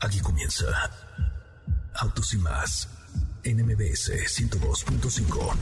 Aquí comienza Autos y más en MBS 102.5.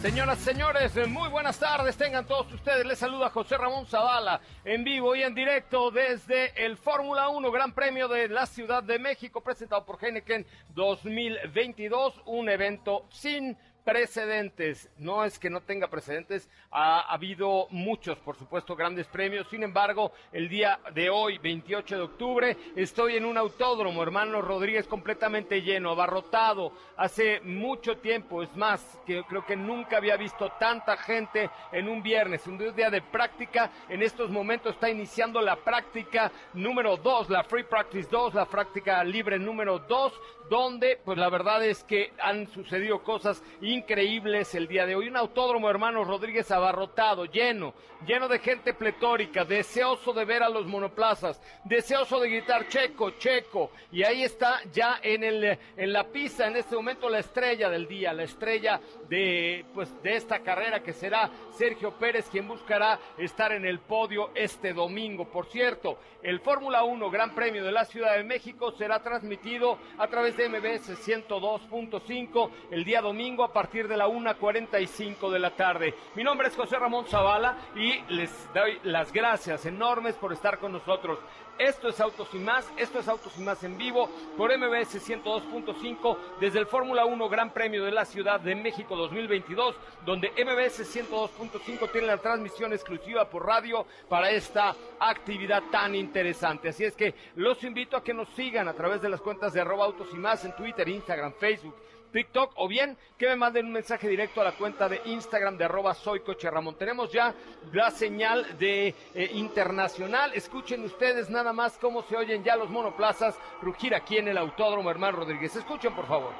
Señoras, señores, muy buenas tardes. Tengan todos ustedes. Les saluda José Ramón Zavala en vivo y en directo desde el Fórmula 1 Gran Premio de la Ciudad de México presentado por Heineken 2022. Un evento sin precedentes. No es que no tenga precedentes, ha, habido muchos, por supuesto, grandes premios. Sin embargo, el día de hoy, 28 de octubre, estoy en un autódromo, hermano Rodríguez, completamente lleno, abarrotado. Hace mucho tiempo, es más, que creo que nunca había visto tanta gente en un viernes, un día de práctica. En estos momentos está iniciando la práctica número 2, la Free Practice 2, la práctica libre número 2 donde pues la verdad es que han sucedido cosas increíbles el día de hoy. Un autódromo, hermano Rodríguez, abarrotado, lleno, lleno de gente pletórica, deseoso de ver a los monoplazas, deseoso de gritar checo, checo. Y ahí está ya en, el, en la pista en este momento la estrella del día, la estrella de, pues, de esta carrera que será Sergio Pérez quien buscará estar en el podio este domingo. Por cierto, el Fórmula 1 Gran Premio de la Ciudad de México será transmitido a través de MBS 102.5 el día domingo a de la 1.45 de la tarde. Mi nombre es José Ramón Zavala y les doy las gracias enormes por estar con nosotros. Esto es Autos y Más, esto es Autos y Más en vivo por MBS 102.5 desde el Fórmula 1 Gran Premio de la Ciudad de México 2022, donde MBS 102.5 tiene la transmisión exclusiva por radio para esta actividad tan interesante. Así es que los invito a que nos sigan a través de las cuentas de arroba Autos y Más en Twitter, Instagram, Facebook TikTok o bien que me manden un mensaje directo a la cuenta de Instagram de arroba soy Coche Ramón. Tenemos ya la señal de eh, internacional. Escuchen ustedes nada más cómo se oyen ya los monoplazas rugir aquí en el Autódromo Hermano Rodríguez. Escuchen por favor.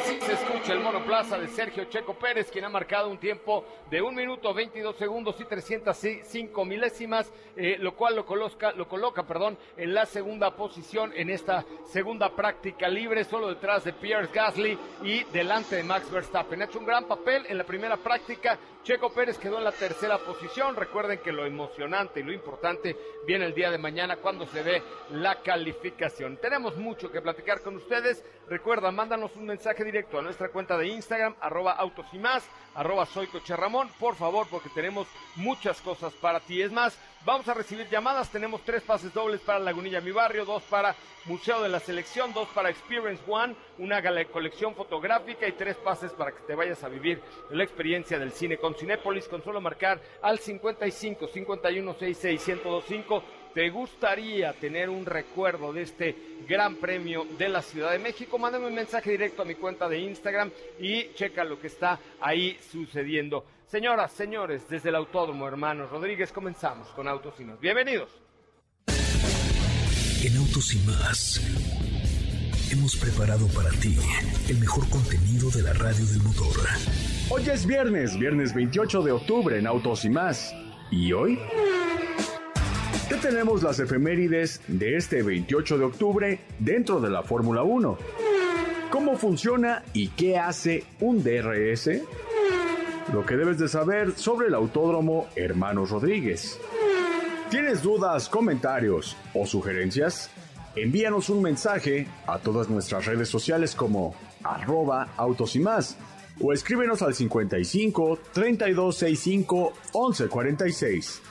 Se escucha el monoplaza de Sergio Checo Pérez, quien ha marcado un tiempo de un minuto 22 segundos y 305 milésimas, eh, lo cual lo coloca, lo coloca perdón, en la segunda posición en esta segunda práctica libre, solo detrás de Pierre Gasly y delante de Max Verstappen. Ha hecho un gran papel en la primera práctica. Checo Pérez quedó en la tercera posición. Recuerden que lo emocionante y lo importante viene el día de mañana cuando se ve la calificación. Tenemos mucho que platicar con ustedes. Recuerda, mándanos un mensaje directo a nuestra cuenta de Instagram, arroba autos y más, arroba soy Coche por favor, porque tenemos muchas cosas para ti. Es más, vamos a recibir llamadas, tenemos tres pases dobles para Lagunilla Mi Barrio, dos para Museo de la Selección, dos para Experience One, una colección fotográfica y tres pases para que te vayas a vivir la experiencia del cine con Cinépolis, con solo marcar al 55 51 66 1025 ¿Te gustaría tener un recuerdo de este Gran Premio de la Ciudad de México? Mándame un mensaje directo a mi cuenta de Instagram y checa lo que está ahí sucediendo. Señoras, señores, desde el Autódromo Hermanos Rodríguez comenzamos con Autos y Más. Bienvenidos. En Autos y Más hemos preparado para ti el mejor contenido de la radio del motor. Hoy es viernes, viernes 28 de octubre en Autos y Más. ¿Y hoy? ¿Qué tenemos las efemérides de este 28 de octubre dentro de la Fórmula 1? ¿Cómo funciona y qué hace un DRS? Lo que debes de saber sobre el autódromo Hermanos Rodríguez. ¿Tienes dudas, comentarios o sugerencias? Envíanos un mensaje a todas nuestras redes sociales como arroba autos y más o escríbenos al 55 3265 1146.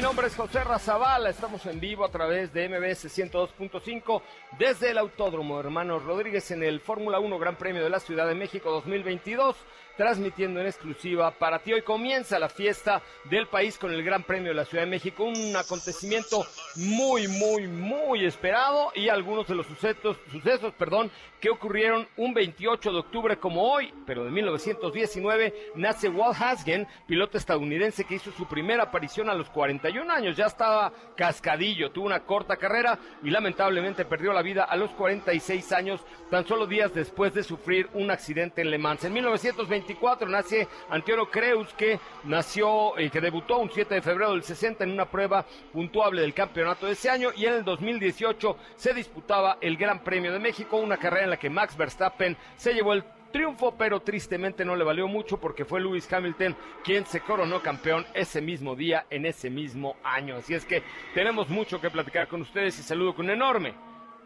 Mi nombre es José Razabala, estamos en vivo a través de MBS 102.5 desde el Autódromo Hermanos Rodríguez en el Fórmula 1 Gran Premio de la Ciudad de México 2022 transmitiendo en exclusiva para ti. Hoy comienza la fiesta del país con el Gran Premio de la Ciudad de México, un acontecimiento muy, muy, muy esperado y algunos de los sucesos, sucesos perdón, que ocurrieron un 28 de octubre como hoy, pero de 1919, nace Walt Hasgen, piloto estadounidense que hizo su primera aparición a los 41 años, ya estaba cascadillo, tuvo una corta carrera y lamentablemente perdió la vida a los 46 años, tan solo días después de sufrir un accidente en Le Mans. En 1920 nace Antonio Creus, que nació y que debutó un 7 de febrero del 60 en una prueba puntuable del campeonato de ese año y en el 2018 se disputaba el Gran Premio de México, una carrera en la que Max Verstappen se llevó el triunfo, pero tristemente no le valió mucho porque fue Lewis Hamilton quien se coronó campeón ese mismo día, en ese mismo año. Así es que tenemos mucho que platicar con ustedes y saludo con enorme,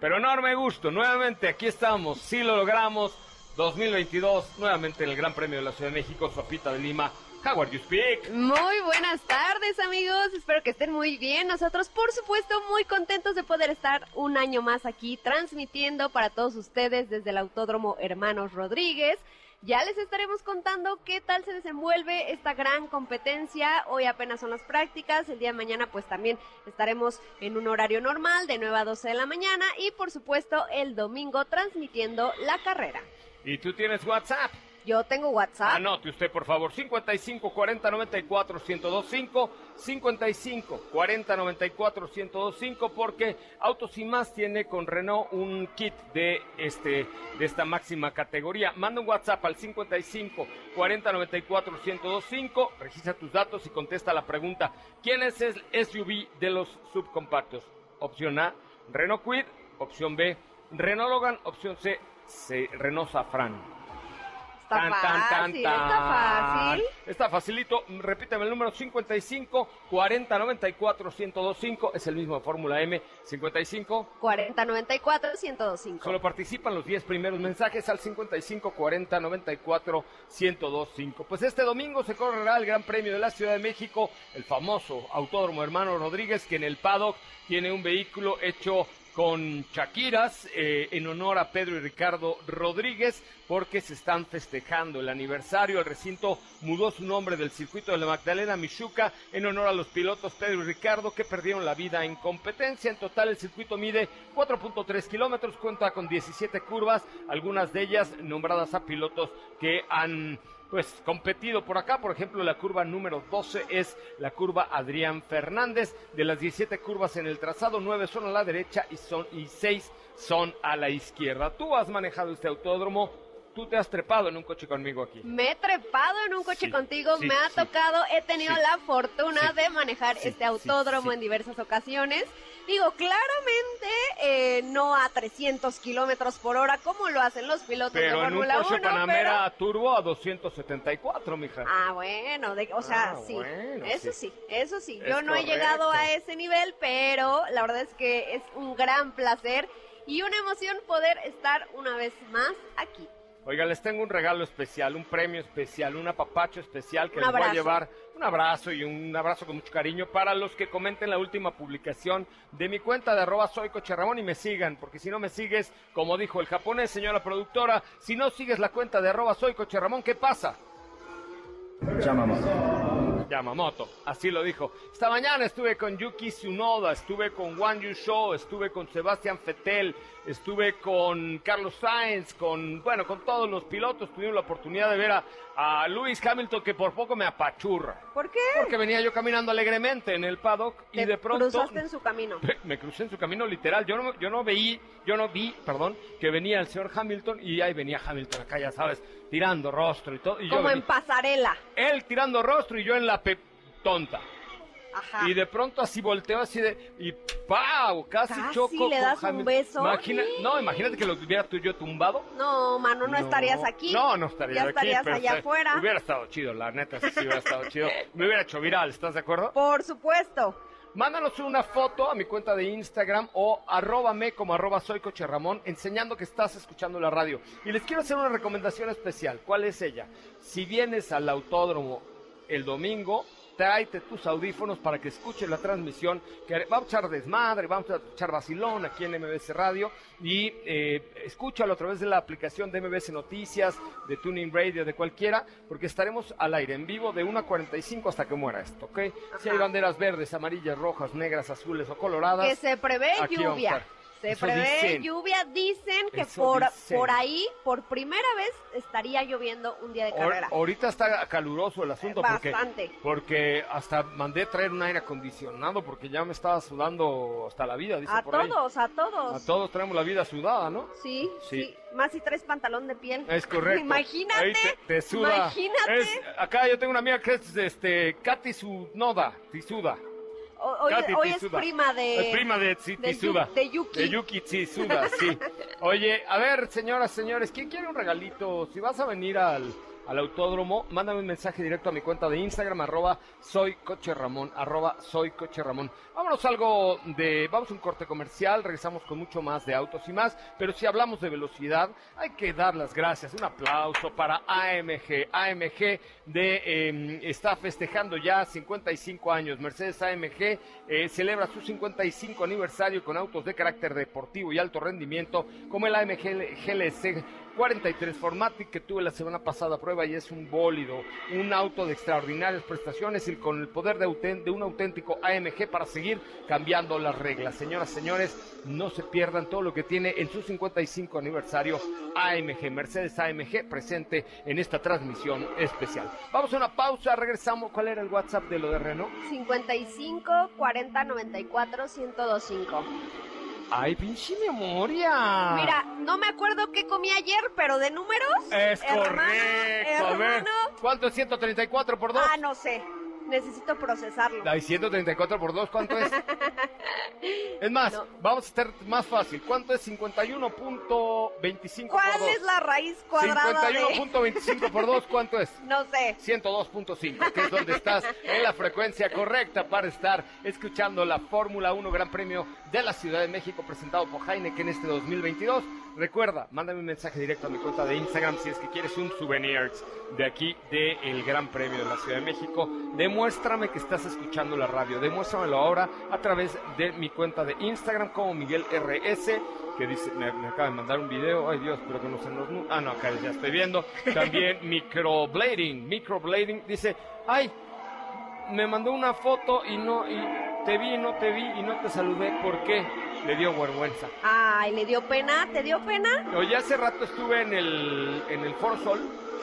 pero enorme gusto. Nuevamente aquí estamos, si lo logramos 2022, nuevamente en el Gran Premio de la Ciudad de México, Sopita de Lima. How are you speak? Muy buenas tardes amigos, espero que estén muy bien. Nosotros por supuesto muy contentos de poder estar un año más aquí transmitiendo para todos ustedes desde el Autódromo Hermanos Rodríguez. Ya les estaremos contando qué tal se desenvuelve esta gran competencia. Hoy apenas son las prácticas. El día de mañana pues también estaremos en un horario normal de 9 a 12 de la mañana y por supuesto el domingo transmitiendo la carrera. ¿Y tú tienes WhatsApp? Yo tengo WhatsApp. Anote usted, por favor, 55 40 94 1025, 55 40 94 1025, porque Autos y Más tiene con Renault un kit de este de esta máxima categoría. Manda un WhatsApp al 55 40 94 1025, registra tus datos y contesta la pregunta: ¿Quién es el SUV de los subcompactos? Opción A, Renault Quid, opción B, Renault Logan, opción C, se, Renault Safran. Está fácil, está fácil. Está facilito. Repíteme el número 55 40 94 1025. Es el mismo de Fórmula M. 55 40 94 1025. Solo participan los 10 primeros mensajes al 55 40 94 1025. Pues este domingo se correrá el Gran Premio de la Ciudad de México, el famoso Autódromo Hermano Rodríguez, que en el paddock tiene un vehículo hecho con Shakiras eh, en honor a Pedro y Ricardo Rodríguez porque se están festejando el aniversario. El recinto mudó su nombre del circuito de la Magdalena Michuca en honor a los pilotos Pedro y Ricardo que perdieron la vida en competencia. En total el circuito mide 4.3 kilómetros, cuenta con 17 curvas, algunas de ellas nombradas a pilotos que han pues competido por acá. Por ejemplo, la curva número 12 es la curva Adrián Fernández. De las 17 curvas en el trazado, 9 son a la derecha y, son, y 6 son a la izquierda. Tú has manejado este autódromo tú te has trepado en un coche conmigo aquí. Me he trepado en un coche contigo, me ha tocado, he tenido la fortuna de manejar este autódromo en diversas ocasiones. Digo, claramente eh, no a 300 kilómetros por hora como lo hacen los pilotos de Fórmula 1. Pero en un coche Panamera turbo a 274, mija. Ah, bueno, o sea, ah, sí, eso sí. eso sí. Yo no he llegado a ese nivel, pero la verdad es que es un gran placer y una emoción poder estar una vez más aquí. Oiga, les tengo un regalo especial, un premio especial, un apapacho especial que les voy a llevar. Un abrazo y un abrazo con mucho cariño para los que comenten la última publicación de mi cuenta de arroba soy y me sigan, porque si no me sigues, como dijo el japonés, señora productora, si no sigues la cuenta de arroba soy ¿qué pasa? Yamamoto. Yamamoto, así lo dijo. Esta mañana estuve con Yuki Tsunoda, estuve con Wang Yusho, estuve con Sebastián Fettel, estuve con Carlos Sainz, con, bueno, con todos los pilotos. Tuvimos la oportunidad de ver a, a Lewis Hamilton que por poco me apachurra. ¿Por qué? Porque venía yo caminando alegremente en el paddock y de pronto... cruzaste en su camino. Me crucé en su camino literal. Yo no, yo no veí, yo no vi, perdón, que venía el señor Hamilton y ahí venía Hamilton acá, ya sabes, tirando rostro y todo. Y Como en pasarela. Él tirando rostro y yo en la pe tonta. Ajá. y de pronto así volteo así de y ¡pau! Casi, Casi choco le con das un beso. Imagina- no, imagínate que lo tuviera tú y yo tumbado. No, mano, no, estarías aquí. No, no estaría Ya estarías allá afuera. Hubiera estado chido, la neta, sí, sí hubiera estado chido. Me hubiera hecho viral, ¿estás de acuerdo? Por supuesto. Mándanos una foto a mi cuenta de Instagram o arróbame como arroba soy Coche Ramón enseñando que estás escuchando la radio. Y les quiero hacer una recomendación especial. ¿Cuál es ella? Si vienes al autódromo el domingo, tráete tus audífonos para que escuches la transmisión. Que vamos a echar desmadre, vamos a echar vacilón aquí en MBS Radio. Y eh, escúchalo a través de la aplicación de MBS Noticias, de Tuning Radio, de cualquiera, porque estaremos al aire en vivo de 1.45 hasta que muera esto, ¿ok? Si hay banderas verdes, amarillas, rojas, negras, azules o coloradas. Que se prevé lluvia. Se prevé dicen. lluvia. Dicen que Eso por, dicen. por ahí, por primera vez, estaría lloviendo un día de carrera. ahorita está caluroso el asunto porque, Bastante. porque hasta mandé traer un aire acondicionado porque ya me estaba sudando hasta la vida, dice A por ahí. todos, a todos. A todos traemos la vida sudada, ¿no? Sí, Sí. sí, Más si traes pantalón de piel. Es correcto. Imagínate. Te, te suda. Imagínate. Es- acá yo tengo una amiga que es este, Katy Sunoda, Tisuda. Hoy, Katy hoy es prima de. Es prima de, Yuki. De Yuki Tsuda, sí. Oye, a ver, señoras, señores, ¿quién quiere un regalito? Si vas a venir al, al autódromo, mándame un mensaje directo a mi cuenta de Instagram, arroba soy coche Ramón, arroba soy coche Ramón. Vámonos algo de, vamos a un corte comercial, regresamos con mucho más de autos y más, pero si hablamos de velocidad, hay que dar las gracias, un aplauso para AMG. AMG de, eh, está festejando ya 55 años, Mercedes AMG eh, celebra su 55 aniversario con autos de carácter deportivo y alto rendimiento, como el AMG GLC 43 Formatic que tuve la semana pasada a prueba y es un bólido, un auto de extraordinarias prestaciones y con el poder de, un auténtico AMG para seguir cambiando las reglas. Señoras, señores, no se pierdan todo lo que tiene en su 55 aniversario AMG, Mercedes AMG presente en esta transmisión especial. Vamos a una pausa, regresamos. ¿Cuál era el WhatsApp de lo de Renault? 55 40 94 1025. Ay, pinche memoria. Mira, no me acuerdo qué comí ayer, pero de números. Es hermano, correcto. A ver, hermano. ¿cuánto es 134 por 2? Ah, no sé. Necesito procesarlo. Ay, 134 por 2, ¿cuánto es? es más, No. vamos a estar más fácil. ¿Cuánto es 51.25 por ¿Cuál 2? es la raíz cuadrada de...? 51.25 por 2, ¿cuánto es? No sé. 102.5, que es donde estás en la frecuencia correcta para estar escuchando la Fórmula 1 Gran Premio de la Ciudad de México presentado por Heineken este 2022. Recuerda, mándame un mensaje directo a mi cuenta de Instagram si es que quieres un souvenir de aquí del Gran Premio de la Ciudad de México. Demuéstrame que estás escuchando la radio. Demuéstramelo ahora a través de mi cuenta de Instagram como Miguel RS que dice, me, me acaba de mandar un video, ay Dios, pero que no se nos... Ah, no, acá ya estoy viendo. También microblading, microblading, dice, ay, me mandó una foto y no, y te vi, no te vi y no te saludé, ¿por qué? Le dio vergüenza. Ay, ¿le dio pena? ¿Te dio pena? Oye, hace rato estuve en el, en el Foro Sol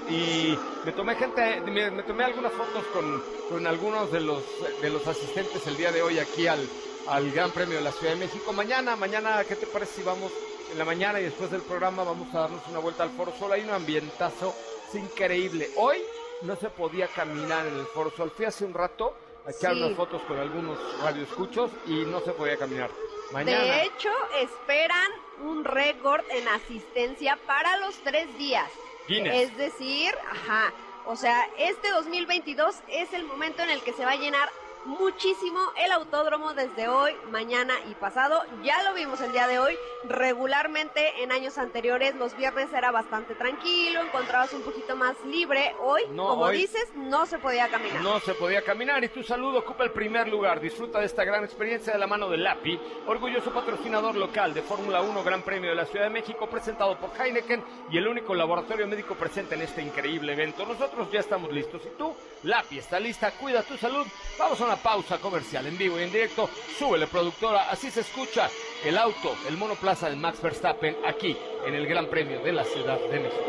y me tomé gente, me, me tomé algunas fotos con, con algunos de los, de los asistentes el día de hoy aquí al, al Gran Premio de la Ciudad de México. Mañana, mañana, ¿qué te parece si vamos en la mañana y después del programa vamos a darnos una vuelta al Foro Sol? Hay un ambientazo, es increíble. Hoy no se podía caminar en el Foro Sol. Fui hace un rato a echar Sí. unas fotos con algunos radioescuchos y no se podía caminar. Mañana. De hecho, esperan un récord en asistencia para los tres días. Guinness. Es decir, ajá, o sea, este 2022 es el momento en el que se va a llenar muchísimo el autódromo desde hoy, mañana y pasado. Ya lo vimos el día de hoy. Regularmente en años anteriores los viernes era bastante tranquilo, encontrabas un poquito más libre. Hoy, No, como hoy- dices, no se podía caminar. No se podía caminar y tu salud ocupa el primer lugar. Disfruta de esta gran experiencia de la mano de Lapi, orgulloso patrocinador local de Fórmula 1 Gran Premio de la Ciudad de México, presentado por Heineken y el único laboratorio médico presente en este increíble evento. Nosotros ya estamos listos. ¿Y tú? Lapi está lista, cuida tu salud. Vamos a una pausa comercial en vivo y en directo. Súbele, productora, así se escucha el auto, el monoplaza de Max Verstappen aquí en el Gran Premio de la Ciudad de México.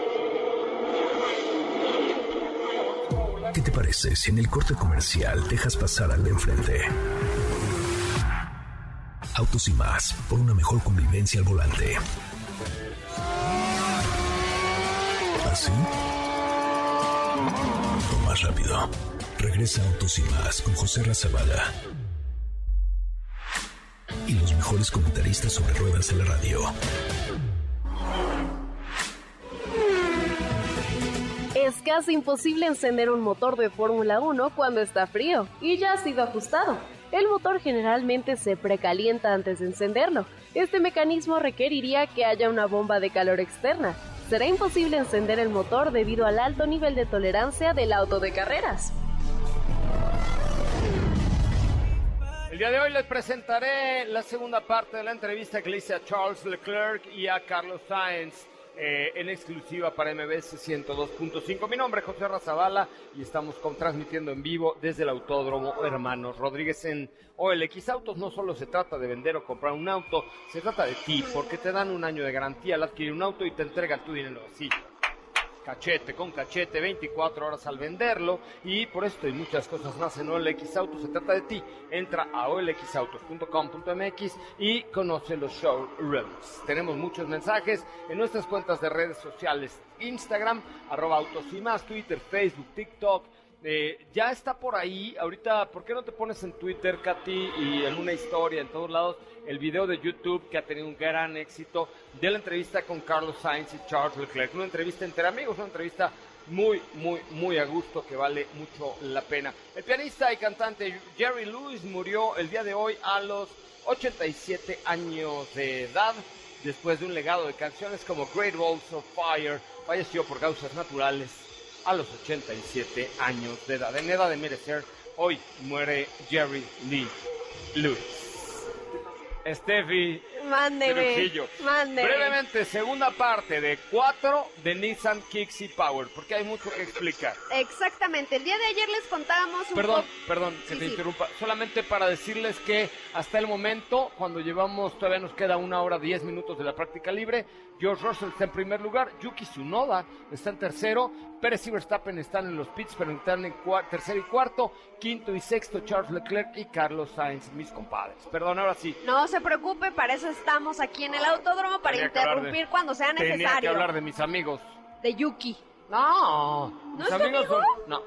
¿Qué te parece si en el corte comercial dejas pasar al de enfrente? Autos y más, por una mejor convivencia al volante. ¿Así? O más rápido. Regresa Autos y más con José Razabala. Y los mejores comentaristas sobre ruedas en la radio. Es casi imposible encender un motor de Fórmula 1 cuando está frío y ya ha sido ajustado. El motor generalmente se precalienta antes de encenderlo. Este mecanismo requeriría que haya una bomba de calor externa. Será imposible encender el motor debido al alto nivel de tolerancia del auto de carreras. El día de hoy les presentaré la segunda parte de la entrevista que le hice a Charles Leclerc y a Carlos Sainz. eh, en exclusiva para MBS 102.5. Mi nombre es José Razabala y estamos con, transmitiendo en vivo desde el Autódromo Hermanos Rodríguez en OLX Autos. No solo se trata de vender o comprar un auto, se trata de ti, porque te dan un año de garantía al adquirir un auto y te entregan tu dinero así cachete con cachete, 24 horas al venderlo y por esto y muchas cosas más en OLX Autos se trata de ti. Entra a olxautos.com.mx y conoce los showrooms. Tenemos muchos mensajes en nuestras cuentas de redes sociales, Instagram, arroba autos y más, Twitter, Facebook, TikTok. Eh, ya está por ahí, ahorita, ¿por qué no te pones en Twitter, Katy, y en una historia, en todos lados, el video de YouTube que ha tenido un gran éxito de la entrevista con Carlos Sainz y Charles Leclerc? Una entrevista entre amigos, una entrevista muy, muy, muy a gusto que vale mucho la pena. El pianista y cantante Jerry Lewis murió el día de hoy a los 87 años de edad. Después de un legado de canciones como Great Balls of Fire, falleció por causas naturales a los 87 años de edad. En edad de merecer, hoy muere Jerry Lee Lewis. Steffi Mándeme. Trujillo. Mándeme. Brevemente, segunda parte de 4 de Nissan Kicks y Power, porque hay mucho que explicar. Exactamente. El día de ayer les contábamos un Perdón, perdón que Sí, te sí. interrumpa. Solamente para decirles que hasta el momento, cuando llevamos, todavía nos queda una hora, diez minutos de la práctica libre, George Russell está en primer lugar, Yuki Tsunoda está en tercero, Pérez y Verstappen están en los pits, pero están en tercero y cuarto, quinto y sexto Charles Leclerc y Carlos Sainz, mis compadres. Perdón, ahora sí. No se preocupe, para eso estamos aquí en el autódromo, para Tenía interrumpir de- cuando sea Tenía que necesario. hablar de mis amigos. De Yuki. No, ¿No mis es tu amigos amigo? son, no,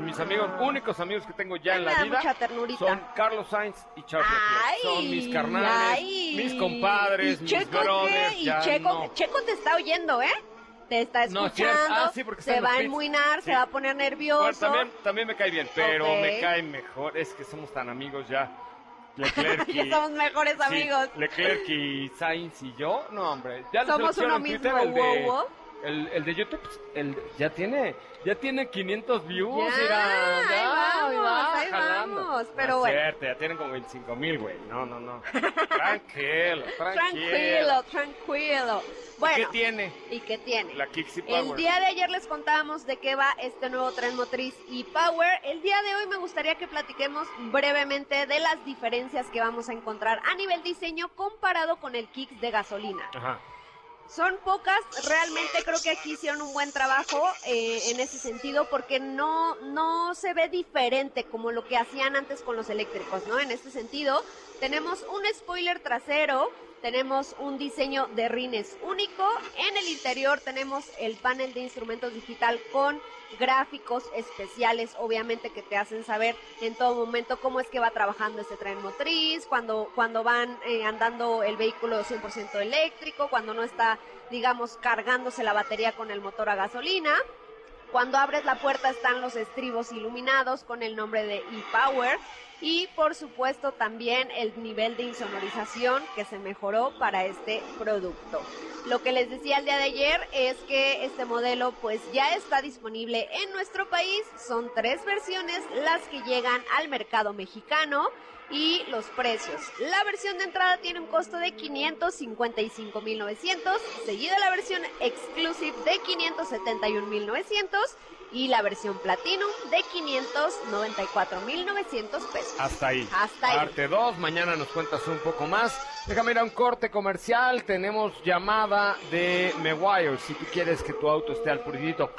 mis amigos, únicos amigos que tengo ya en la da vida son Carlos Sainz y Charles Leclerc. Son mis carnales, ay. mis compadres, ¿Y mis Checo brothers. Y Checo, no. Checo te está oyendo, ¿eh? Te está escuchando, ah, sí, se va a enmuinar, Sí. se va a poner nervioso. Bueno, también, también me cae bien, pero me cae mejor. Es que somos tan amigos ya. Leclerc y, Ya somos mejores sí, amigos. Leclerc y Sainz y yo, no hombre. Ya Somos uno Twitter mismo, de, wow, wow. El, el de YouTube, el, ya tiene, ya tiene 500 views. Ya, mira, ahí ya, vamos, ahí jalando. vamos, pero bueno. cierto, ya tienen como 25 mil, güey. No, no, no. Tranquilo, tranquilo. Tranquilo, tranquilo. Bueno, ¿Qué tiene ¿y qué tiene? la Kixi El Power? día de ayer les contábamos de qué va este nuevo tren motriz y Power. El día de hoy me gustaría que platiquemos brevemente de las diferencias que vamos a encontrar a nivel diseño comparado con el Kicks de gasolina. Ajá. Son pocas, realmente creo que aquí hicieron un buen trabajo eh, en ese sentido porque no, no se ve diferente como lo que hacían antes con los eléctricos, ¿no? En este sentido, tenemos un spoiler trasero, tenemos un diseño de rines único, en el interior tenemos el panel de instrumentos digital con gráficos especiales, obviamente que te hacen saber en todo momento cómo es que va trabajando este tren motriz, cuando, cuando van eh, andando el vehículo 100% eléctrico, cuando no está, digamos, cargándose la batería con el motor a gasolina. Cuando abres la puerta están los estribos iluminados con el nombre de ePower y por supuesto también el nivel de insonorización que se mejoró para este producto. Lo que les decía el día de ayer es que este modelo pues ya está disponible en nuestro país. Son tres versiones las que llegan al mercado mexicano y los precios. La versión de entrada tiene un costo de 555.900, seguida la versión exclusive de 571.900 y la versión Platinum de 594.900 pesos. Hasta ahí. Hasta ahí. Parte 2, mañana nos cuentas un poco más. Déjame ir a un corte comercial. Tenemos llamada de Meguiar. Si tú quieres que tu auto esté al puridito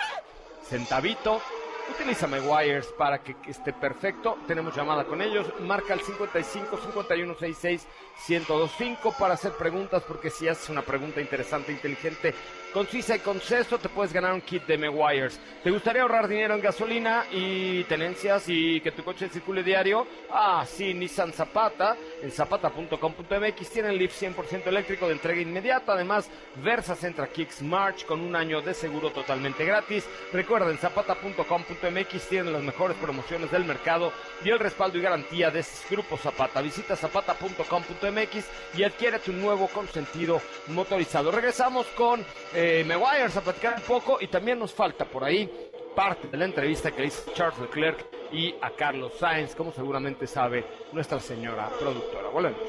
centavito, utiliza Meguiars para que esté perfecto. Tenemos llamada con ellos. Marca el 55 51 66 1025 para hacer preguntas, porque si haces una pregunta interesante, inteligente, Con CISA y con CESTO te puedes ganar un kit de Meguiars. ¿Te gustaría ahorrar dinero en gasolina y tenencias y que tu coche circule diario? Ah, sí, Nissan Zapata. En zapata.com.mx tienen Leaf 100% eléctrico de entrega inmediata. Además, Versa Centra Kicks March con un año de seguro totalmente gratis. Recuerda, en zapata.com.mx tienen las mejores promociones del mercado y el respaldo y garantía de Grupo Zapata. Visita zapata.com.mx y adquiere tu nuevo consentido motorizado. Regresamos con eh, Meguiars a platicar un poco y también nos falta por ahí parte de la entrevista que hizo Charles Leclerc y a Carlos Sainz, como seguramente sabe nuestra señora productora. Volvemos.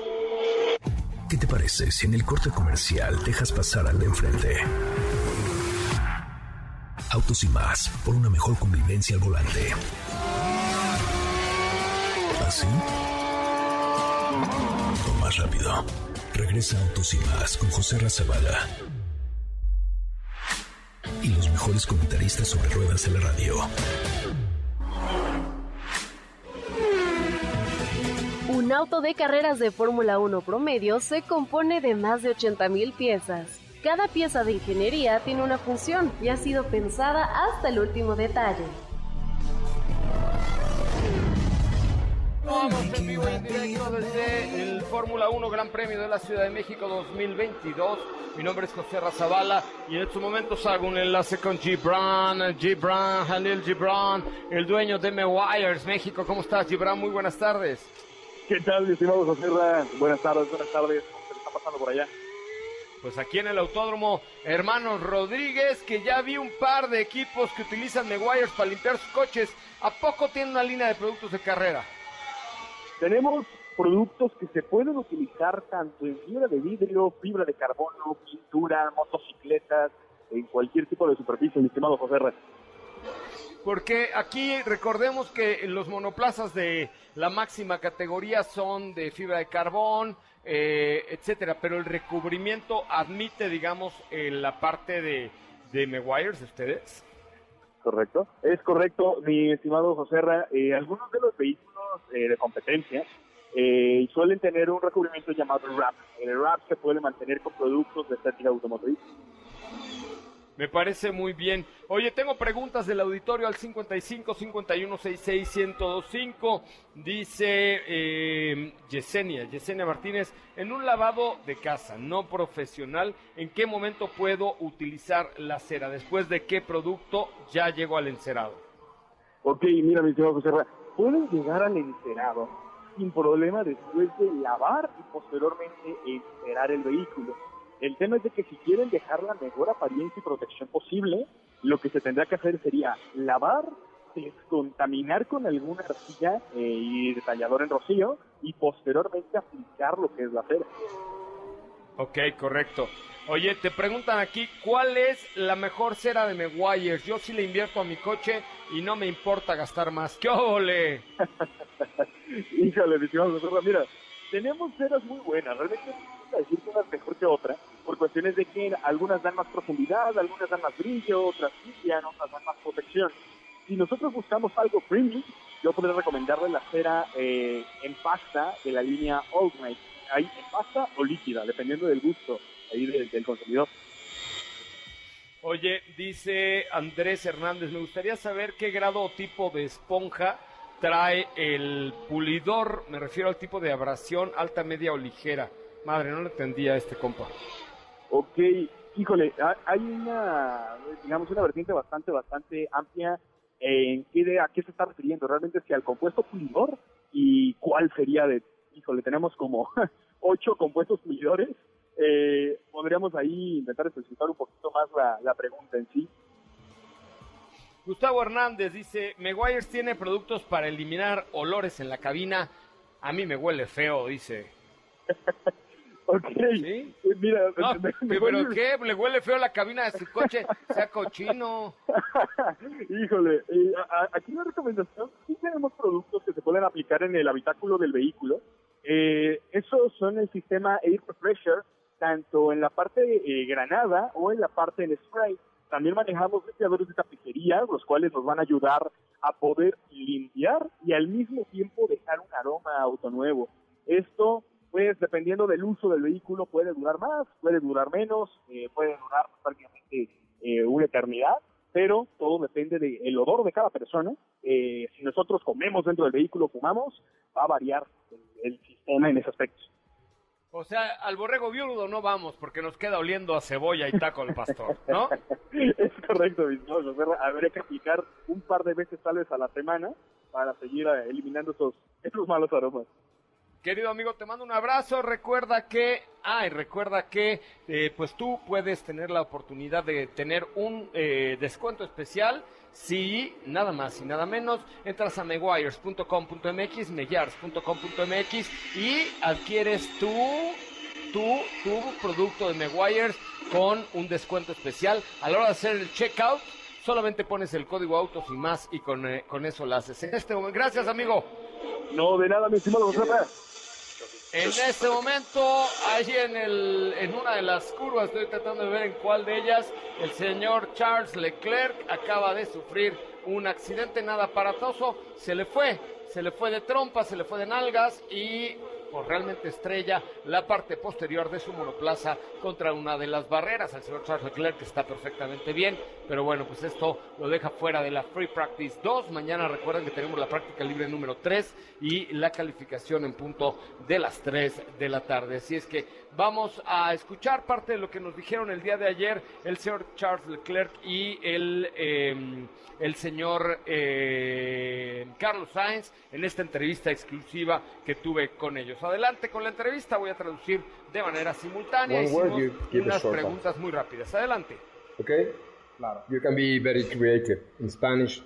¿Qué te parece si en el corte comercial dejas pasar al de enfrente? Autos y más, por una mejor convivencia al volante. ¿Así? O más rápido. Regresa Autos y más con José Razabala. Y los mejores comentaristas sobre ruedas en la radio. Un auto de carreras de Fórmula 1 promedio se compone de más de 80.000 piezas. Cada pieza de ingeniería tiene una función y ha sido pensada hasta el último detalle. Vamos en vivo y en directo desde el Fórmula 1 Gran Premio de la Ciudad de México 2022. Mi nombre es José Razabala y en estos momentos hago un enlace con Gibran, Gibran, Halil Gibran, el dueño de Meguiars México. ¿Cómo estás, Gibran? Muy buenas tardes. ¿Qué tal, estimado José? Buenas tardes, buenas tardes. ¿Qué está pasando por allá? Pues aquí en el Autódromo Hermanos Rodríguez, que ya vi un par de equipos que utilizan Meguiars para limpiar sus coches. ¿A poco tiene una línea de productos de carrera? Tenemos productos que se pueden utilizar tanto en fibra de vidrio, fibra de carbono, pintura, motocicletas, en cualquier tipo de superficie, mi estimado José Ra. Porque aquí recordemos que los monoplazas de la máxima categoría son de fibra de carbón, eh, etcétera, pero el recubrimiento admite, digamos, eh, la parte de, de Meguiars de ustedes. Correcto. Es correcto, mi estimado José Ra. Eh, algunos de los vehículos eh, de competencia eh, suelen tener un recubrimiento llamado wrap. El wrap se puede mantener con productos de estética automotriz. Me parece muy bien. Oye, tengo preguntas del auditorio al 55 51 66 1025. Dice eh, Yesenia, Yesenia Martínez, en un lavado de casa no profesional, ¿en qué momento puedo utilizar la cera? ¿Después de qué producto ya llego al encerado? Ok, mira, mi estimado José Ra, pueden llegar al encerado sin problema después de lavar y posteriormente encerar el vehículo. El tema es de que si quieren dejar la mejor apariencia y protección posible, lo que se tendrá que hacer sería lavar, descontaminar con alguna arcilla eh, y detallador en rocío y posteriormente aplicar lo que es la cera. Ok, correcto. Oye, te preguntan aquí, ¿cuál es la mejor cera de Meguiars? Yo sí le invierto a mi coche y no me importa gastar más. ¡Qué ole! Híjole, mi Ra, mira, tenemos ceras muy buenas, realmente no decir que una es mejor que otra, por cuestiones de que algunas dan más profundidad, algunas dan más brillo, otras limpian, otras dan más protección. Si nosotros buscamos algo premium, yo podría recomendarle la cera eh, en pasta de la línea Ultimate. Hay en pasta o líquida, dependiendo del gusto ahí del, del consumidor. Oye, dice Andrés Hernández, me gustaría saber qué grado o tipo de esponja trae el pulidor, me refiero al tipo de abrasión alta, media o ligera. Madre, no le entendía este compa. Ok, híjole, ha- hay una, digamos, una vertiente bastante, bastante amplia en qué a qué se está refiriendo. Realmente si al compuesto pulidor y cuál sería de, híjole, tenemos como ocho compuestos pulidores. Eh, podríamos ahí intentar especificar un poquito más la, la pregunta en sí. Gustavo Hernández dice, Meguiars tiene productos para eliminar olores en la cabina. A mí me huele feo, dice. Ok, ¿Sí? eh, mira, No, me- me- ¿Pero me- qué? ¿Le huele feo la cabina de su coche? Sea cochino. Híjole, eh, a- a- aquí la recomendación, sí tenemos productos que se pueden aplicar en el habitáculo del vehículo. Eh, esos son el sistema Air Pressure, tanto en la parte eh, granada o en la parte en spray. También manejamos limpiadores de tapicería, los cuales nos van a ayudar a poder limpiar y al mismo tiempo dejar un aroma auto nuevo. Esto, pues, dependiendo del uso del vehículo, puede durar más, puede durar menos, eh, puede durar prácticamente eh, una eternidad, pero todo depende del odor de cada persona. Eh, si nosotros comemos dentro del vehículo, fumamos, va a variar el, el sistema en ese aspecto. O sea, al borrego viudo no vamos porque nos queda oliendo a cebolla y taco al pastor, ¿no? es correcto, mis ojos. Habría que aplicar un par de veces tal vez a la semana para seguir eh, eliminando esos, esos malos aromas. Querido amigo, te mando un abrazo. Recuerda que, ay, recuerda que, eh, pues tú puedes tener la oportunidad de tener un eh, descuento especial si nada más y nada menos entras a meguiars.com.mx, meyars.com.mx y adquieres tu, tu, tu producto de Meguiars con un descuento especial. A la hora de hacer el checkout, solamente pones el código autos y más y con, eh, con eso lo haces. En este momento, gracias amigo. No, de nada, mi estimado. En este momento, ahí en, el, en una de las curvas, estoy tratando de ver en cuál de ellas, el señor Charles Leclerc acaba de sufrir un accidente nada aparatoso, se le fue, se le fue de trompa, se le fue de nalgas y pues realmente estrella la parte posterior de su monoplaza contra una de las barreras. El señor Charles Leclerc está perfectamente bien, pero bueno, pues esto lo deja fuera de la Free Practice 2. Mañana recuerden que tenemos la práctica libre número 3 y la calificación en punto de las 3 de la tarde. Así es que vamos a escuchar parte de lo que nos dijeron el día de ayer el señor Charles Leclerc y el, eh, el señor eh, Carlos Sainz en esta entrevista exclusiva que tuve con ellos. Adelante con la entrevista, voy a traducir de manera simultánea. A unas preguntas muy rápidas. Adelante. Okay? Claro. You can be very creative in Spanish.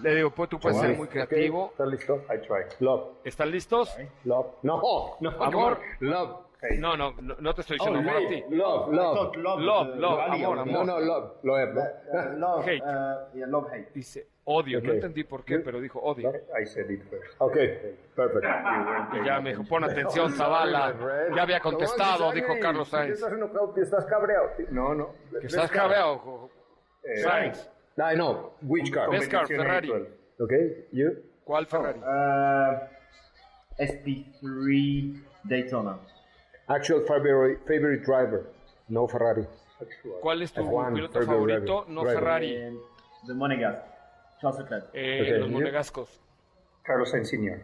Le digo, pues tú puedes ser muy creativo. Okay. ¿Estás listo? I try. Love. ¿Están listos? Love. No, no, Amor. Love. No, no, no, no te estoy diciendo amor a ti. Love, love. Love, love, amor, No, amor. no, love. Love. love, Hate. uh, yeah, love hate. Dice odio, no Ok. entendí por qué, pero dijo odio. I said it first. Okay, perfect. Y ya me dijo, pon atención, Zavala. Ya había contestado, dijo Carlos Sainz. Estás cabreado. No, no. Que estás cabreado, jo- Sainz. I know. Which car? Best car, Ferrari. Okay, you? ¿Cuál Ferrari? Uh, SP3 Daytona. Actual favorite, favorite driver. No Ferrari. ¿Cuál es tu F1, piloto favorito? driver. No Driver. Ferrari. Charles Leclerc. Eh, los monegascos. Carlos Sainz Sr.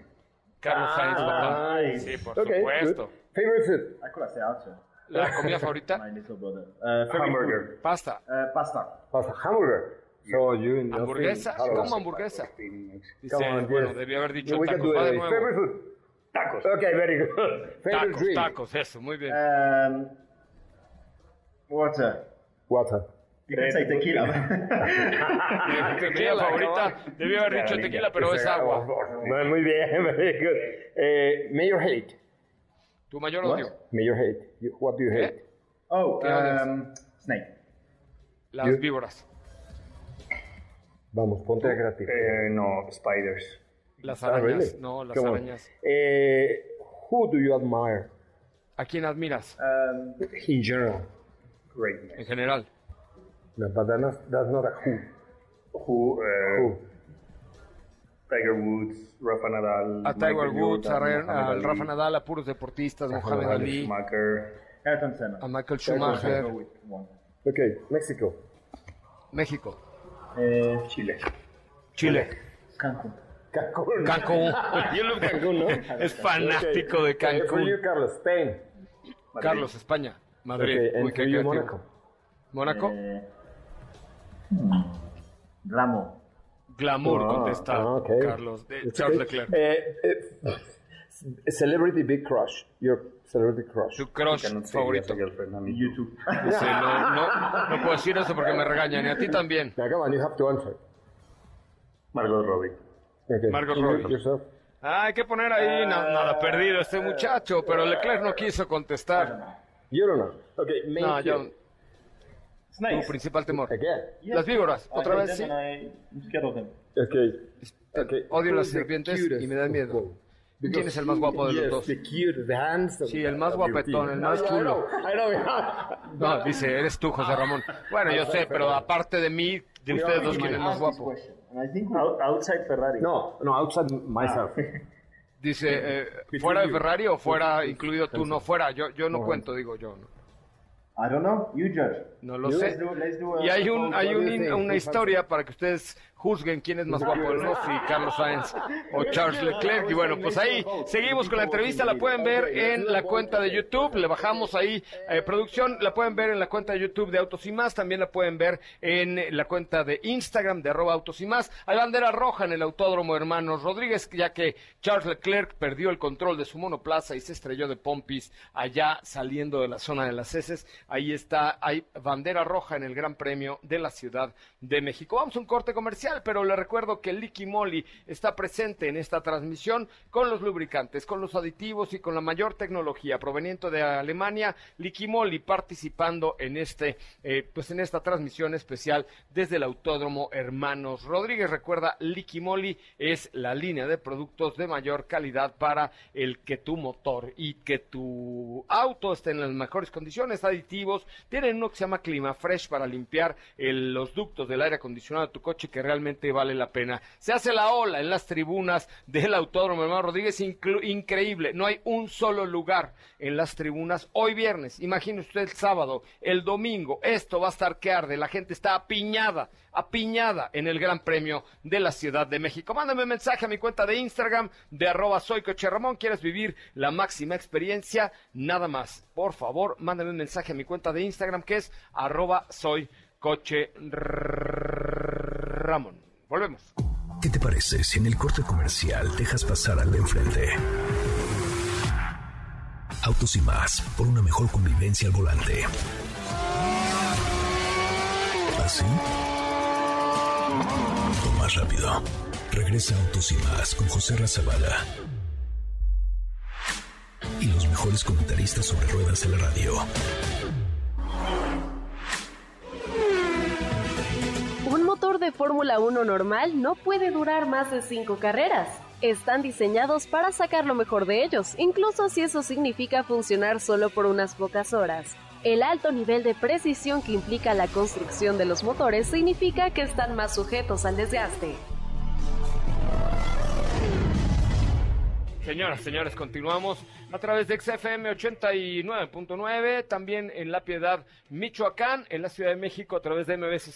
Carlos Sainz, papá. Sí, por Okay, supuesto. good. Favorite food? I could have said. ¿La comida favorita? My little brother. Uh, Hamburger. Pasta. Uh, pasta. Pasta. Hamburger. So you in Hamburguesa. ¿Cómo hamburguesa? Dice, Come on, bueno, yes. debió haber dicho tacos. do Va de it. nuevo. Favorite food? Tacos. Okay, very good. Favorite Tacos, drink? tacos, eso, muy bien. Um, water. Water. You can say tequila. Mi comida favorita, debió haber dicho tequila, pero es agua. Muy muy bien, very good. Eh, mayor hate. Tu mayor odio. Mayor hate. You- What do you hate? ¿Eh? oh, ¿Qué odias? um, snake. Las víboras. Vamos, ponte creativo. Eh, no, spiders. Las Ah, arañas. really? No, las Come arañas. Eh, who do you admire ¿A quién admiras? Um, in general? Greatness. En general. No, but that's not, that's not a who. Who, eh, Who? Tiger Woods, Rafa Nadal. A Tiger Michael Woods, a, Rafa Nadal, a puros deportistas, Mohamed Ali. Schumacher. Ayrton Senna. a Michael Schumacher. Okay, Mexico. México. Uh, Chile. Chile. Cancún. Cancún. Cancún. Yo lo- Cancún, ¿no? Es fanático de Okay, for you, Cancún. Carlos, Spain. Carlos, España. Madrid. Okay, Uy, qué you. Monaco. Mónaco. Eh, hmm, Glamour. Glamour, Ah, contesta ah, okay. Carlos. It's Charles okay. Leclerc. Eh, eh, celebrity big crush. Your celebrity crush. Tu crush favorito. YouTube. Dice, no, no, no puedo decir eso porque me regañan. Y a ti también. Now, come on, you have to answer. Margot Robbie. Okay. You- Robbie. Ah, hay que poner ahí na- nada perdido este muchacho, pero Leclerc no quiso contestar. You don't know. Okay, No, yo, tu Snakes. principal temor. Again. Las víboras, I otra hate vez, sí. of them. Okay. Okay. Odio las serpientes y me dan miedo. ¿Quién es el más guapo de los dos? Sí, el más guapetón, el más I chulo. I I. No, dice, eres tú, José Ramón. Bueno, yo sé, pero aparte de mí, de ustedes dos, ¿quién es más guapo? I think we Out- outside Ferrari. No, no, outside myself. Dice, eh, ¿fuera de Ferrari o fuera incluido tú? No, fuera, yo, yo no cuento, digo yo. ¿no? I don't know. You judge. No lo sé. Y hay un hay un una historia para que ustedes juzguen quién es más guapo, ¿no? Si Carlos Sainz o Charles Leclerc. Y bueno, pues ahí seguimos con la entrevista. La pueden ver en la cuenta de YouTube. Le bajamos ahí eh, producción. La pueden ver en la cuenta de YouTube de Autos y Más. También la pueden ver en la cuenta de Instagram de arroba Autos y Más. Hay bandera roja en el Autódromo Hermanos Rodríguez, ya que Charles Leclerc perdió el control de su monoplaza y se estrelló de pompis allá saliendo de la zona de las heces. Ahí está, hay bandera roja en el Gran Premio de la Ciudad de México. Vamos a un corte comercial, pero le recuerdo que Licky Moly está presente en esta transmisión con los lubricantes, con los aditivos y con la mayor tecnología proveniente de Alemania. Licky Moly participando en este, eh, pues en esta transmisión especial desde el Autódromo Hermanos Rodríguez. Recuerda, Licky Moly es la línea de productos de mayor calidad para el que tu motor y que tu auto esté en las mejores condiciones, aditivos. Tienen uno que se llama Clima Fresh para limpiar el- los ductos del aire acondicionado de tu coche que realmente vale la pena. Se hace la ola en las tribunas del Autódromo Hermano Rodríguez, increíble. No hay un solo lugar en las tribunas hoy viernes. Imagine usted el sábado, el domingo. Esto va a estar que arde. La gente está apiñada, apiñada en el Gran Premio de la Ciudad de México. Mándame un mensaje a mi cuenta de Instagram de arroba soy Ramón. ¿Quieres vivir la máxima experiencia? Nada más. Por favor, mándame un mensaje a mi cuenta de Instagram que es arroba soy Ramón. Volvemos. ¿Qué te parece si en el corte comercial dejas pasar al de enfrente? Autos y más, por una mejor convivencia al volante. ¿Así? O más rápido. Regresa Autos y más con José Razabala. Y los mejores comentaristas sobre ruedas de la radio. Un motor de Fórmula 1 normal no puede durar más de 5 carreras. Están diseñados para sacar lo mejor de ellos, incluso si eso significa funcionar solo por unas pocas horas. El alto nivel de precisión que implica la construcción de los motores significa que están más sujetos al desgaste. Señoras, señores, continuamos a través de XFM 89.9, también en La Piedad, Michoacán, en la Ciudad de México a través de MBC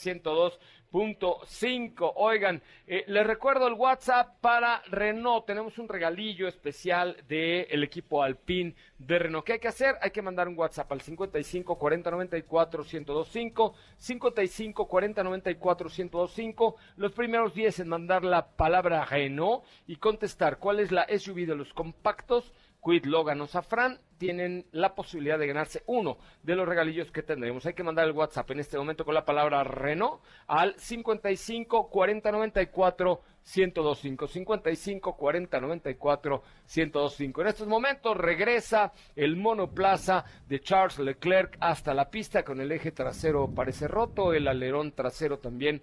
102.5. Oigan, eh, les recuerdo el WhatsApp para Renault. Tenemos un regalillo especial del equipo Alpine de Renault. ¿Qué hay que hacer? Hay que mandar un WhatsApp al 55 40 94 1025, 55 40 94 1025. Los primeros 10 en mandar la palabra Renault y contestar cuál es la SUV de los compactos. Quid, Logan o Safran tienen la posibilidad de ganarse uno de los regalillos que tendremos. Hay que mandar el WhatsApp en este momento con la palabra Renault al 55 40 94 1025 55 40 94 1025. En estos momentos regresa el monoplaza de Charles Leclerc hasta la pista con el eje trasero parece roto, el alerón trasero también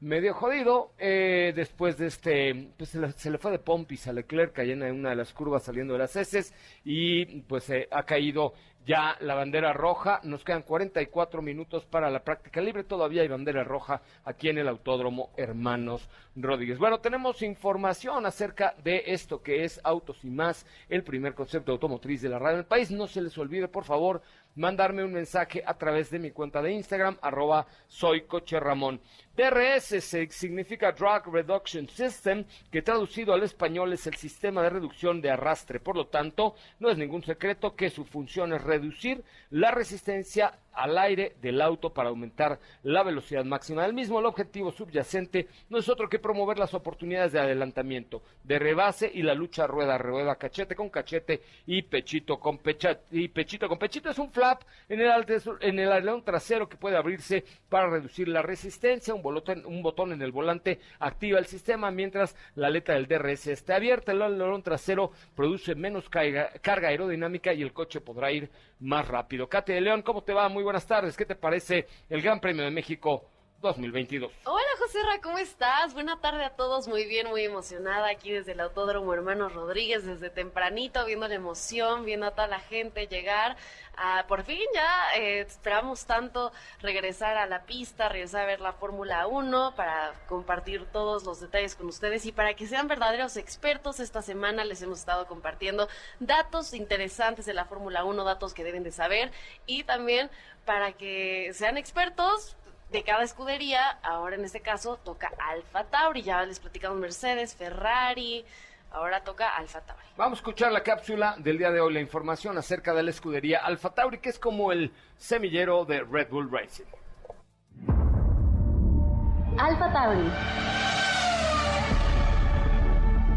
medio jodido eh, después de este pues se le, fue de pompis a Leclerc allá en una de las curvas saliendo de las heces y pues eh, ha caído ya la bandera roja. Nos quedan 44 minutos para la práctica libre. Todavía hay bandera roja aquí en el autódromo Hermanos Rodríguez. Bueno tenemos información acerca de esto que es Autos y más el primer concepto automotriz de la radio del país. No se les olvide por favor mandarme un mensaje a través de mi cuenta de Instagram, arroba soy coche Ramón. DRS significa Drug Reduction System, que traducido al español es el sistema de reducción de arrastre. Por lo tanto, no es ningún secreto que su función es reducir la resistencia al aire del auto para aumentar la velocidad máxima del mismo. El objetivo subyacente no es otro que promover las oportunidades de adelantamiento, de rebase y la lucha rueda a rueda, cachete con cachete y pechito con pecha y pechito con pechito. Es un flap en el, en el trasero que puede abrirse para reducir la resistencia. Botón, un botón en el volante activa el sistema mientras la aleta del DRS esté abierta. El alerón trasero produce menos carga, carga aerodinámica y el coche podrá ir más rápido. Katy de León, ¿cómo te va? Muy buenas tardes. ¿Qué te parece el Gran Premio de México 2022. Hola Joserra, ¿cómo estás? Buena tarde a todos, muy bien, muy emocionada aquí desde el Autódromo Hermanos Rodríguez, desde tempranito, viendo la emoción, viendo a toda la gente llegar. Ah, por fin ya eh, esperamos tanto regresar a la pista, regresar a ver la Fórmula 1 para compartir todos los detalles con ustedes y para que sean verdaderos expertos. Esta semana les hemos estado compartiendo datos interesantes de la Fórmula 1, datos que deben de saber y también para que sean expertos de cada escudería, ahora en este caso toca Alfa Tauri, ya les platicamos Mercedes, Ferrari, ahora toca Alfa Tauri. Vamos a escuchar la cápsula del día de hoy, la información acerca de la escudería Alfa Tauri, que es como el semillero de Red Bull Racing. Alfa Tauri.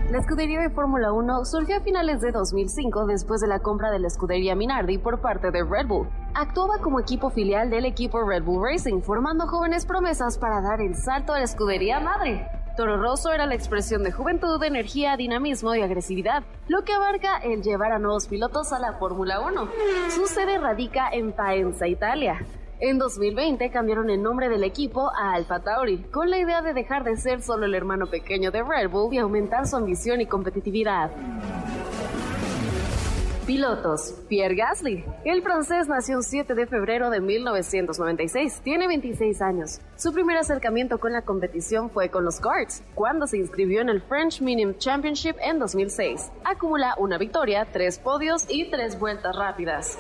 La escudería de Fórmula 1 surgió a finales de 2005 después de la compra de la escudería Minardi por parte de Red Bull. Actuaba como equipo filial del equipo Red Bull Racing, formando jóvenes promesas para dar el salto a la escudería madre. Toro Rosso era la expresión de juventud, energía, dinamismo y agresividad, lo que abarca el llevar a nuevos pilotos a la Fórmula 1. Su sede radica en Faenza, Italia. En 2020 cambiaron el nombre del equipo a Alfa Tauri, con la idea de dejar de ser solo el hermano pequeño de Red Bull y aumentar su ambición y competitividad. Pilotos. Pierre Gasly. El francés nació el 7 de febrero de 1996. Tiene 26 años. Su primer acercamiento con la competición fue con los karts, cuando se inscribió en el French Minimum Championship en 2006. Acumula una victoria, tres podios y tres vueltas rápidas.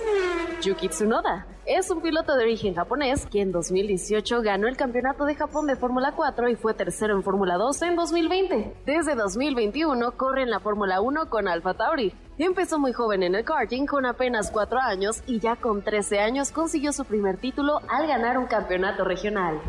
Yuki Tsunoda. Es un piloto de origen japonés que en 2018 ganó el campeonato de Japón de Fórmula 4 y fue tercero en Fórmula 2 en 2020. Desde 2021 corre en la Fórmula 1 con Alfa Tauri. Empezó muy joven en el karting con apenas 4 años y ya con 13 años consiguió su primer título al ganar un campeonato regional.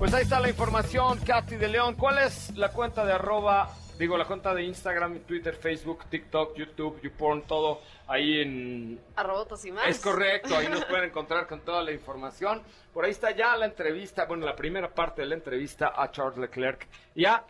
Pues ahí está la información, Katy de León. ¿Cuál es la cuenta de arroba, digo, la cuenta de Instagram, Twitter, Facebook, TikTok, YouTube, YouPorn, todo ahí en... Arroba autos y más. Es correcto, ahí nos pueden encontrar con toda la información. Por ahí está ya la entrevista, bueno, la primera parte de la entrevista a Charles Leclerc. Ya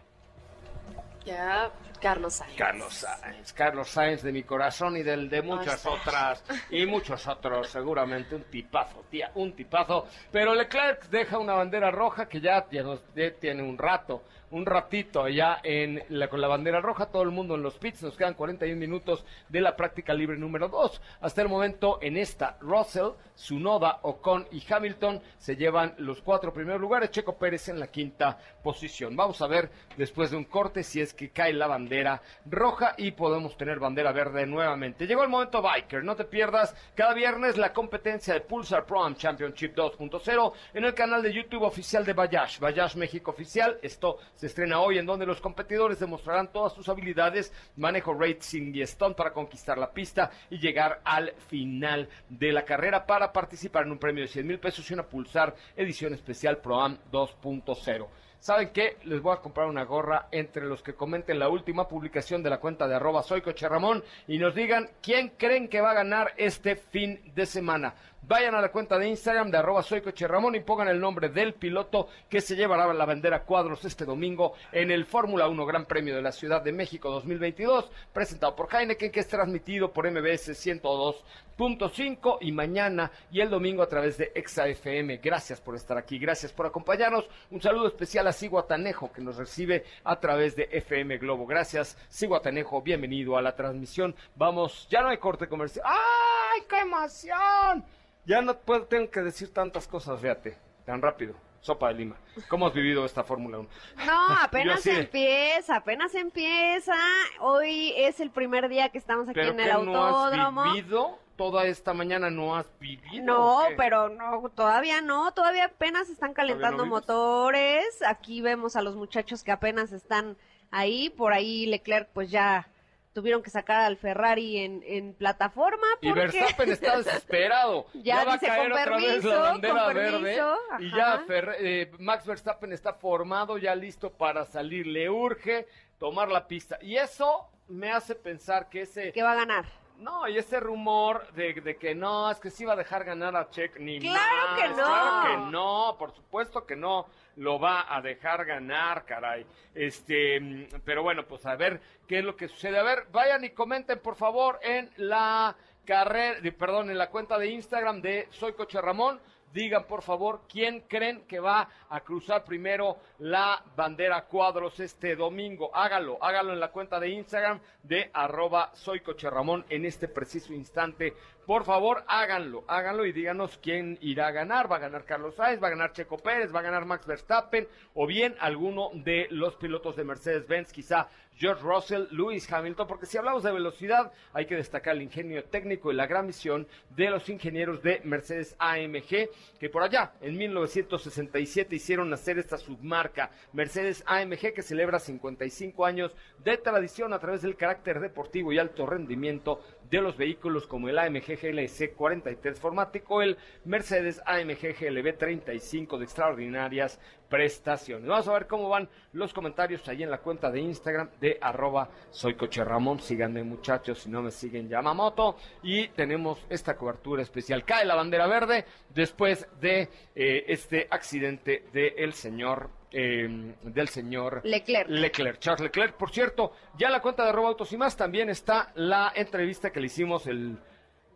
Ya, Carlos Sainz. Carlos Sainz, Carlos Sainz de mi corazón y del de muchas otras y muchos otros, seguramente un tipazo, tía, un tipazo. Pero Leclerc deja una bandera roja que ya tiene, ya tiene un rato, un ratito ya en la, con la bandera roja, todo el mundo en los pits, nos quedan 41 minutos de la práctica libre número 2. Hasta el momento en esta, Russell, Sunoda, Ocon y Hamilton se llevan los cuatro primeros lugares, Checo Pérez en la quinta posición. Vamos a ver después de un corte si es que cae la bandera roja y podemos tener bandera verde nuevamente. Llegó el momento Biker, no te pierdas cada viernes la competencia de Pulsar Pro Am Championship 2.0 en el canal de YouTube oficial de Bayash, Bayash México Oficial. Esto se estrena hoy en donde los competidores demostrarán todas sus habilidades, manejo racing y stunt para conquistar la pista y llegar al final de la carrera para participar en un premio de 100 mil pesos y una Pulsar edición especial Pro Am 2.0. ¿Saben qué? Les voy a comprar una gorra entre los que comenten la última publicación de la cuenta de arroba soy Coche Ramón y nos digan quién creen que va a ganar este fin de semana. Vayan a la cuenta de Instagram de arroba soy Coche Ramón y pongan el nombre del piloto que se llevará la bandera cuadros este domingo en el Fórmula 1 Gran Premio de la Ciudad de México 2022, presentado por Heineken, que es transmitido por MBS 102.5 y mañana y el domingo a través de ExaFM. Gracias por estar aquí, gracias por acompañarnos. Un saludo especial a Siguatanejo, que nos recibe a través de FM Globo. Gracias, Siguatanejo, bienvenido a la transmisión. Vamos, ya no hay corte comercial. ¡Ay, qué emoción! Ya no puedo, tengo que decir tantas cosas, fíjate, tan rápido. Sopa de Lima. ¿Cómo has vivido esta Fórmula 1? No, apenas así empieza, apenas empieza. Hoy es el primer día que estamos aquí ¿Pero en el autódromo. no has vivido? ¿Toda esta mañana no has vivido? No, pero no, todavía no, todavía apenas están calentando motores. Aquí vemos a los muchachos que apenas están ahí. Por ahí Leclerc, pues ya tuvieron que sacar al Ferrari en, en plataforma. Y porque- Verstappen está desesperado. Ya va a caer otra vez la bandera verde. Y ya Fer- eh, Max Verstappen está formado, ya listo para salir. Le urge tomar la pista. Y eso me hace pensar que ese que va a ganar. No, y ese rumor de, de que no, es que sí va a dejar ganar a Checo, ni Claro más, que no. Claro que no, por supuesto que no lo va a dejar ganar, caray. Este, pero bueno, pues a ver qué es lo que sucede. A ver, vayan y comenten, por favor, en la carrera, perdón, en la cuenta de Instagram de Soy Coche Ramón. Digan, por favor, quién creen que va a cruzar primero la bandera cuadros este domingo. Hágalo, hágalo en la cuenta de Instagram de arroba soy Coche Ramón en este preciso instante. Por favor, háganlo, háganlo y díganos quién irá a ganar. ¿Va a ganar Carlos Sainz? ¿Va a ganar Checo Pérez? ¿Va a ganar Max Verstappen? ¿O bien alguno de los pilotos de Mercedes-Benz? Quizá George Russell, Lewis Hamilton, porque si hablamos de velocidad, hay que destacar el ingenio técnico y la gran misión de los ingenieros de Mercedes AMG, que por allá, en 1967, hicieron nacer esta submarca Mercedes AMG, que celebra 55 años de tradición a través del carácter deportivo y alto rendimiento de los vehículos como el AMG GLC 43 formático, el Mercedes AMG GLB 35 de extraordinarias prestaciones. Vamos a ver cómo van los comentarios ahí en la cuenta de Instagram de arroba soy coche Ramón. Síganme muchachos, si no me siguen Yamamoto. Y tenemos esta cobertura especial. Cae la bandera verde después de eh, este accidente del señor eh, del señor Leclerc. Leclerc, Charles Leclerc. Por cierto, ya en la cuenta de arroba autos y más también está la entrevista que le hicimos el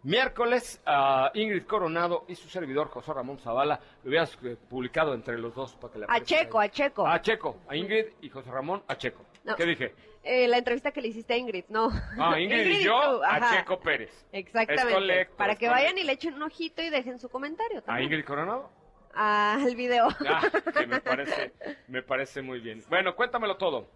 miércoles a Ingrid Coronado y su servidor José Ramón Zavala. Lo hubieras eh, publicado entre los dos para que le A Checo, a Checo. A Checo, a Ingrid y José Ramón, a Checo. No. ¿Qué dije? Eh, la entrevista que le hiciste a Ingrid, no. Ah, Ingrid, y yo a. Checo Pérez. Exactamente. Para que vayan y le echen un ojito y dejen su comentario ¿A también. Ingrid Coronado? Al video. Ah, que me parece, me parece muy bien. Bueno, cuéntamelo todo.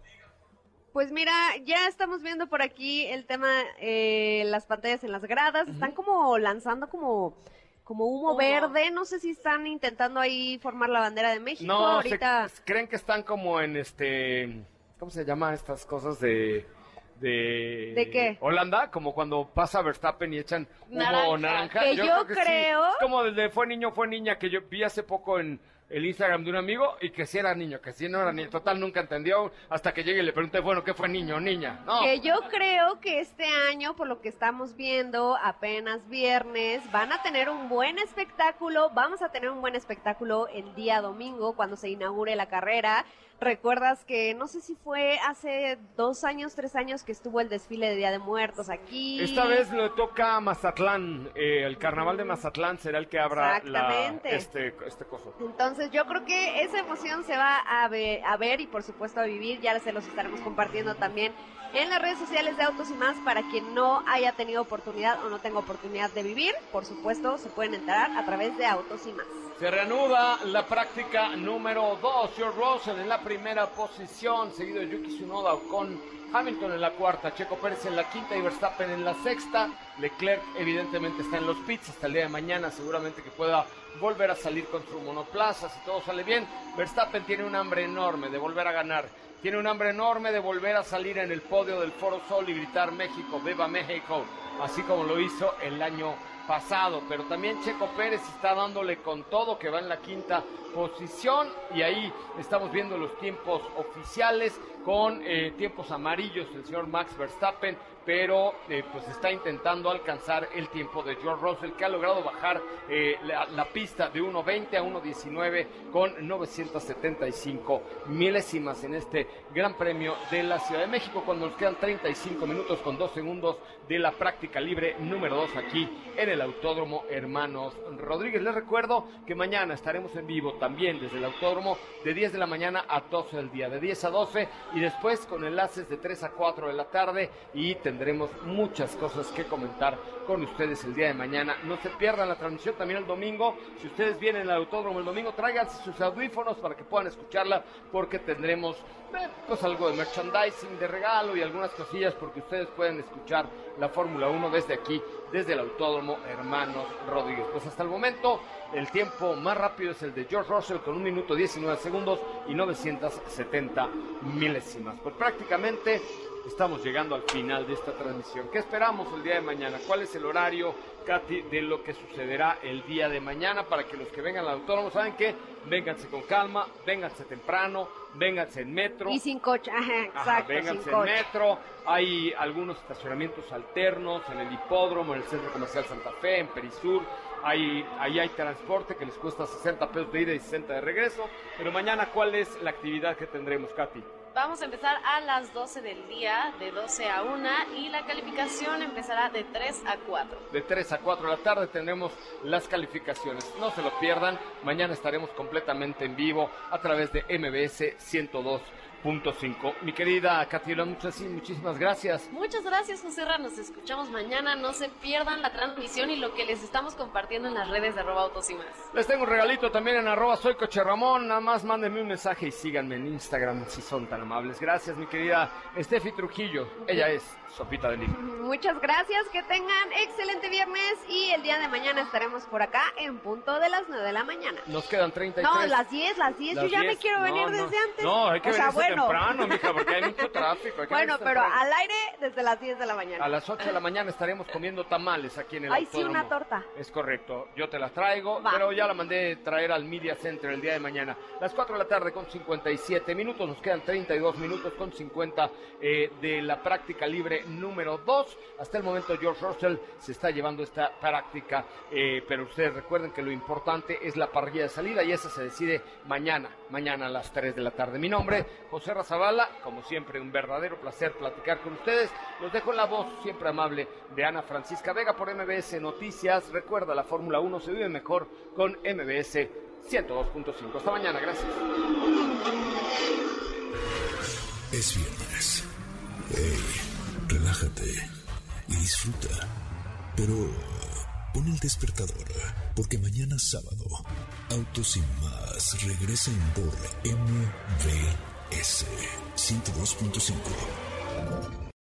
Pues mira, ya estamos viendo por aquí el tema, eh, las pantallas en las gradas, están como lanzando como, como humo, verde, no sé si están intentando ahí formar la bandera de México No, se- ahorita. creen que están como en este, ¿cómo se llama estas cosas de de ¿De qué? Holanda, como cuando pasa Verstappen y echan humo Naranja. naranja. Que yo creo- Es como desde fue niño, fue niña que yo vi hace poco en el Instagram de un amigo y que sí era niño, que sí no era niño. Total, nunca entendió hasta que llegué y le pregunté, bueno, ¿qué fue niño o niña? No. Que yo creo que este año, por lo que estamos viendo, apenas viernes, van a tener un buen espectáculo. Vamos a tener un buen espectáculo el día domingo cuando se inaugure la carrera. Recuerdas que no sé si fue hace dos años, tres años que estuvo el desfile de Día de Muertos aquí. Esta vez le toca a Mazatlán, eh, el carnaval de Mazatlán será el que abra la, este, este coso. Entonces yo creo que esa emoción se va a ver, a ver y por supuesto a vivir. Ya se los estaremos compartiendo también en las redes sociales de Autos y más para quien no haya tenido oportunidad o no tenga oportunidad de vivir. Por supuesto se pueden enterar a través de Autos y más. Se reanuda la práctica número 2. George Russell en la primera posición, seguido de Yuki Tsunoda con Hamilton en la cuarta, Checo Pérez en la quinta y Verstappen en la sexta. Leclerc evidentemente está en los pits hasta el día de mañana, seguramente que pueda volver a salir con su monoplaza si todo sale bien. Verstappen tiene un hambre enorme de volver a ganar. Tiene un hambre enorme de volver a salir en el podio del Foro Sol y gritar México, beba México, así como lo hizo el año pero también Checo Pérez está dándole con todo que va en la quinta posición y ahí estamos viendo los tiempos oficiales con eh, tiempos amarillos el señor Max Verstappen, pero eh, pues está intentando alcanzar el tiempo de George Russell que ha logrado bajar eh, la, la pista de 1.20 a 1.19 con 975 milésimas en este Gran Premio de la Ciudad de México cuando nos quedan 35 minutos con 2 segundos de la práctica libre número 2 aquí en el Autódromo Hermanos Rodríguez. Les recuerdo que mañana estaremos en vivo también desde el Autódromo de 10 de la mañana a 12 del día, de 10 a 12 y después con enlaces de 3 a 4 de la tarde y tendremos muchas cosas que comentar con ustedes el día de mañana. No se pierdan la transmisión también el domingo. Si ustedes vienen al Autódromo el domingo, tráiganse sus audífonos para que puedan escucharla porque tendremos eh, pues algo de merchandising, de regalo y algunas cosillas porque ustedes pueden escuchar la Fórmula 1 desde aquí, desde el Autódromo Hermanos Rodríguez. Pues hasta el momento el tiempo más rápido es el de George Russell con un minuto 19 segundos y 970 milésimas. Pues prácticamente estamos llegando al final de esta transmisión. ¿Qué esperamos el día de mañana? ¿Cuál es el horario, Katy, de lo que sucederá el día de mañana para que los que vengan al autónomo saben que vénganse con calma, vénganse temprano, vénganse en metro. Y sin coche, ajá, exacto, Ajá, vénganse sin en coche. metro. Hay algunos estacionamientos alternos en el hipódromo, en el Centro Comercial Santa Fe, en Perisur. Hay, ahí hay transporte que les cuesta 60 pesos de ida y 60 de regreso. Pero mañana, ¿cuál es la actividad que tendremos, Katy? Vamos a empezar a las 12 del día, de 12 a 1, y la calificación empezará de 3 a 4. De 3 a 4 de la tarde tendremos las calificaciones. No se lo pierdan. Mañana estaremos completamente en vivo a través de MBS 102.5. Mi querida Katy, muchas, muchísimas gracias. Muchas gracias, José Ra. Nos escuchamos mañana. No se pierdan la transmisión y lo que les estamos compartiendo en las redes de arroba autos y más. Les tengo un regalito también en arroba soy Coche Ramón. Nada más mándenme un mensaje y síganme en Instagram si son tan amables. Gracias, mi querida Steffi Trujillo. Ella es Sopita de Lima. Muchas gracias, que tengan excelente viernes y el día de mañana estaremos por acá en punto de las 9 de la mañana. Nos quedan 33. No, las 10, las 10, Las yo ya me 10. quiero No, venir no. desde antes. No, hay que o sea, bueno. Temprano, mija, porque hay mucho tráfico. Bueno, pero temprano. al aire desde las 10 de la mañana. A las 8 de la mañana estaremos comiendo tamales aquí en el Ay, sí, autódromo. una torta. Es correcto, yo te la traigo, Va. pero ya la mandé traer al Media Center el día de mañana. Las 4 de la tarde con 57 minutos, nos quedan 32 minutos con 50 eh, de la práctica libre número 2. Hasta el momento George Russell se está llevando esta práctica, eh, pero ustedes recuerden que lo importante es la parrilla de salida y esa se decide mañana, mañana a las 3 de la tarde. Mi nombre, José Razabala, como siempre un verdadero placer platicar con ustedes. Los dejo en la voz siempre amable de Ana Francisca Vega por MBS Noticias. Recuerda, la Fórmula 1 se vive mejor con MBS 102.5. Hasta mañana, gracias. Es viernes. Hey, relájate y disfruta. Pero pon el despertador, porque mañana sábado, Autos sin más regresa en por MBS 102.5.